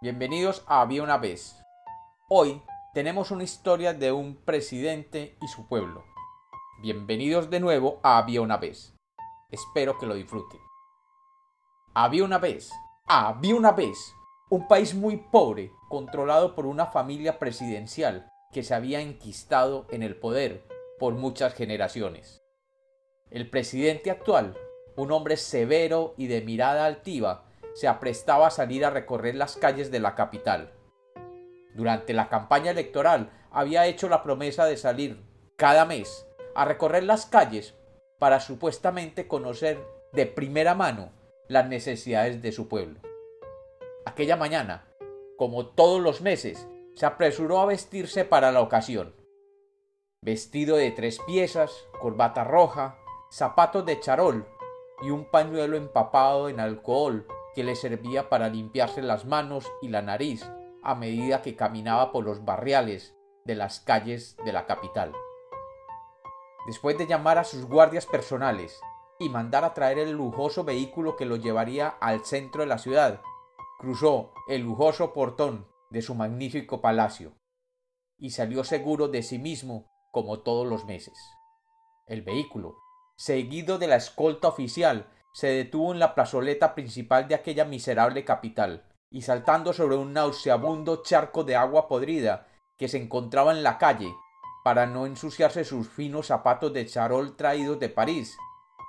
Bienvenidos a Había una vez. Hoy tenemos una historia de un presidente y su pueblo. Bienvenidos de nuevo a Había una vez. Espero que lo disfruten. Había una vez, había una vez, un país muy pobre, controlado por una familia presidencial que se había enquistado en el poder por muchas generaciones. El presidente actual, un hombre severo y de mirada altiva, se aprestaba a salir a recorrer las calles de la capital. Durante la campaña electoral había hecho la promesa de salir cada mes a recorrer las calles para supuestamente conocer de primera mano las necesidades de su pueblo. Aquella mañana, como todos los meses, se apresuró a vestirse para la ocasión. Vestido de tres piezas, corbata roja, zapatos de charol y un pañuelo empapado en alcohol que le servía para limpiarse las manos y la nariz a medida que caminaba por los barriales de las calles de la capital. Después de llamar a sus guardias personales y mandar a traer el lujoso vehículo que lo llevaría al centro de la ciudad, cruzó el lujoso portón de su magnífico palacio y salió seguro de sí mismo como todos los meses. El vehículo, seguido de la escolta oficial se detuvo en la plazoleta principal de aquella miserable capital, y saltando sobre un nauseabundo charco de agua podrida que se encontraba en la calle, para no ensuciarse sus finos zapatos de charol traídos de París,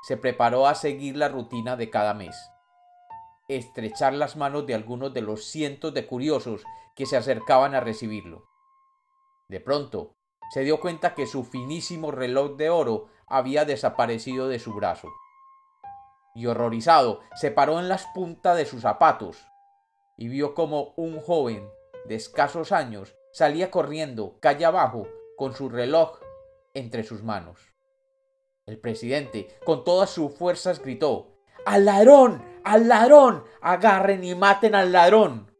se preparó a seguir la rutina de cada mes. Estrechar las manos de algunos de los cientos de curiosos que se acercaban a recibirlo. De pronto, se dio cuenta que su finísimo reloj de oro había desaparecido de su brazo y horrorizado se paró en las puntas de sus zapatos y vio como un joven de escasos años salía corriendo calle abajo con su reloj entre sus manos. El presidente, con todas sus fuerzas, gritó ¡Al ladrón! ¡Al ladrón! ¡Agarren y maten al ladrón!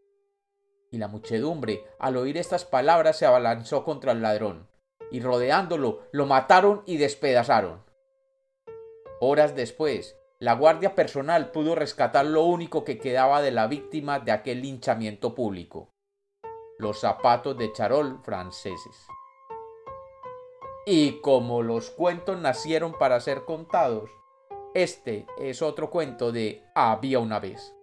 Y la muchedumbre, al oír estas palabras, se abalanzó contra el ladrón, y rodeándolo, lo mataron y despedazaron. Horas después, la guardia personal pudo rescatar lo único que quedaba de la víctima de aquel linchamiento público, los zapatos de charol franceses. Y como los cuentos nacieron para ser contados, este es otro cuento de Había una vez.